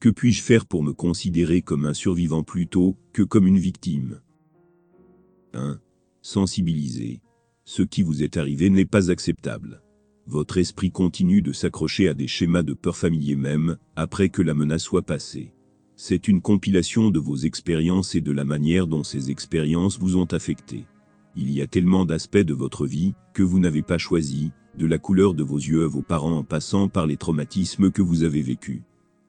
Que puis-je faire pour me considérer comme un survivant plutôt que comme une victime? 1. Sensibiliser. Ce qui vous est arrivé n'est pas acceptable. Votre esprit continue de s'accrocher à des schémas de peur familiers même, après que la menace soit passée. C'est une compilation de vos expériences et de la manière dont ces expériences vous ont affecté. Il y a tellement d'aspects de votre vie que vous n'avez pas choisi, de la couleur de vos yeux à vos parents en passant par les traumatismes que vous avez vécus.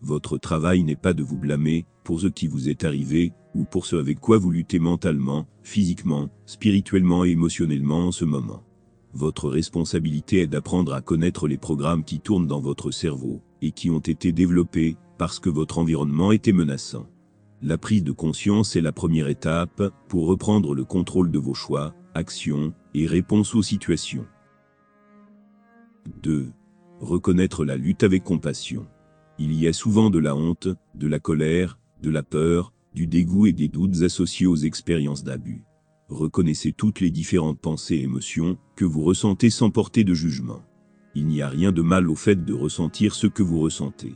Votre travail n'est pas de vous blâmer pour ce qui vous est arrivé ou pour ce avec quoi vous luttez mentalement, physiquement, spirituellement et émotionnellement en ce moment. Votre responsabilité est d'apprendre à connaître les programmes qui tournent dans votre cerveau et qui ont été développés parce que votre environnement était menaçant. La prise de conscience est la première étape pour reprendre le contrôle de vos choix, actions et réponses aux situations. 2. Reconnaître la lutte avec compassion. Il y a souvent de la honte, de la colère, de la peur, du dégoût et des doutes associés aux expériences d'abus. Reconnaissez toutes les différentes pensées et émotions que vous ressentez sans porter de jugement. Il n'y a rien de mal au fait de ressentir ce que vous ressentez.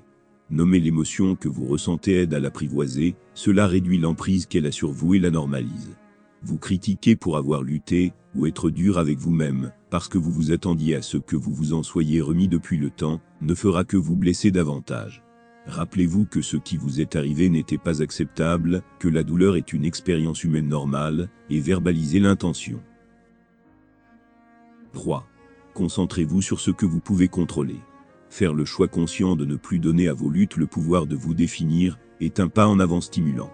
Nommer l'émotion que vous ressentez aide à l'apprivoiser, cela réduit l'emprise qu'elle a sur vous et la normalise. Vous critiquer pour avoir lutté, ou être dur avec vous-même, parce que vous vous attendiez à ce que vous vous en soyez remis depuis le temps, ne fera que vous blesser davantage. Rappelez-vous que ce qui vous est arrivé n'était pas acceptable, que la douleur est une expérience humaine normale, et verbalisez l'intention. 3. Concentrez-vous sur ce que vous pouvez contrôler. Faire le choix conscient de ne plus donner à vos luttes le pouvoir de vous définir est un pas en avant stimulant.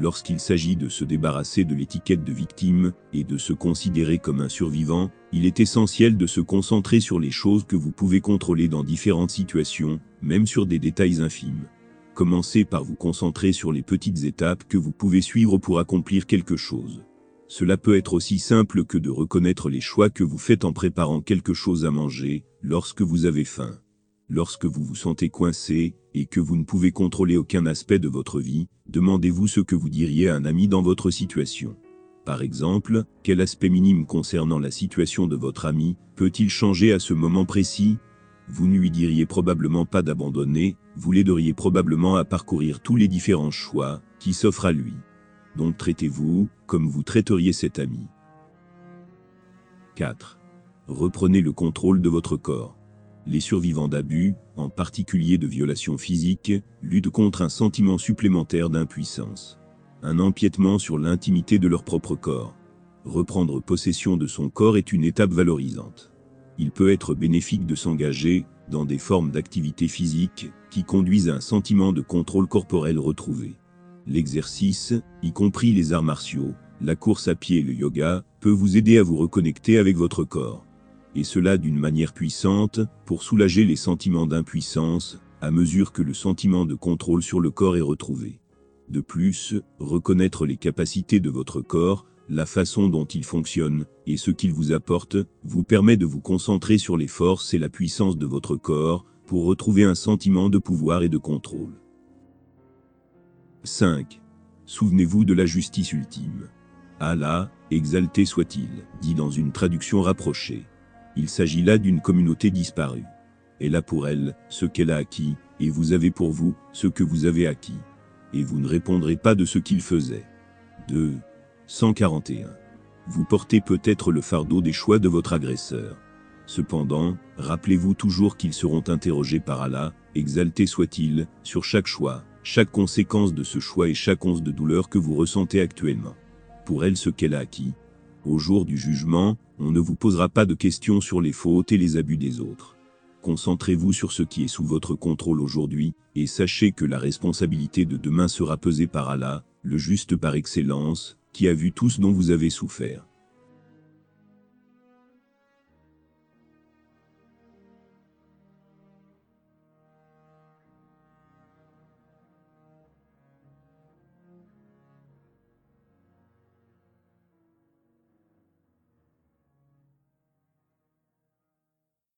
Lorsqu'il s'agit de se débarrasser de l'étiquette de victime et de se considérer comme un survivant, il est essentiel de se concentrer sur les choses que vous pouvez contrôler dans différentes situations, même sur des détails infimes. Commencez par vous concentrer sur les petites étapes que vous pouvez suivre pour accomplir quelque chose. Cela peut être aussi simple que de reconnaître les choix que vous faites en préparant quelque chose à manger, lorsque vous avez faim. Lorsque vous vous sentez coincé, et que vous ne pouvez contrôler aucun aspect de votre vie, demandez-vous ce que vous diriez à un ami dans votre situation. Par exemple, quel aspect minime concernant la situation de votre ami peut-il changer à ce moment précis? Vous ne lui diriez probablement pas d'abandonner, vous l'aideriez probablement à parcourir tous les différents choix qui s'offrent à lui. Donc traitez-vous comme vous traiteriez cet ami. 4. Reprenez le contrôle de votre corps les survivants d'abus, en particulier de violations physiques, luttent contre un sentiment supplémentaire d'impuissance. Un empiètement sur l'intimité de leur propre corps. Reprendre possession de son corps est une étape valorisante. Il peut être bénéfique de s'engager dans des formes d'activité physique qui conduisent à un sentiment de contrôle corporel retrouvé. L'exercice, y compris les arts martiaux, la course à pied et le yoga, peut vous aider à vous reconnecter avec votre corps et cela d'une manière puissante, pour soulager les sentiments d'impuissance, à mesure que le sentiment de contrôle sur le corps est retrouvé. De plus, reconnaître les capacités de votre corps, la façon dont il fonctionne, et ce qu'il vous apporte, vous permet de vous concentrer sur les forces et la puissance de votre corps, pour retrouver un sentiment de pouvoir et de contrôle. 5. Souvenez-vous de la justice ultime. Allah, exalté soit-il, dit dans une traduction rapprochée. Il s'agit là d'une communauté disparue. Elle a pour elle ce qu'elle a acquis, et vous avez pour vous ce que vous avez acquis. Et vous ne répondrez pas de ce qu'il faisait. 2. 141. Vous portez peut-être le fardeau des choix de votre agresseur. Cependant, rappelez-vous toujours qu'ils seront interrogés par Allah, exalté soit-il, sur chaque choix, chaque conséquence de ce choix et chaque once de douleur que vous ressentez actuellement. Pour elle ce qu'elle a acquis, au jour du jugement, on ne vous posera pas de questions sur les fautes et les abus des autres. Concentrez-vous sur ce qui est sous votre contrôle aujourd'hui, et sachez que la responsabilité de demain sera pesée par Allah, le juste par excellence, qui a vu tout ce dont vous avez souffert.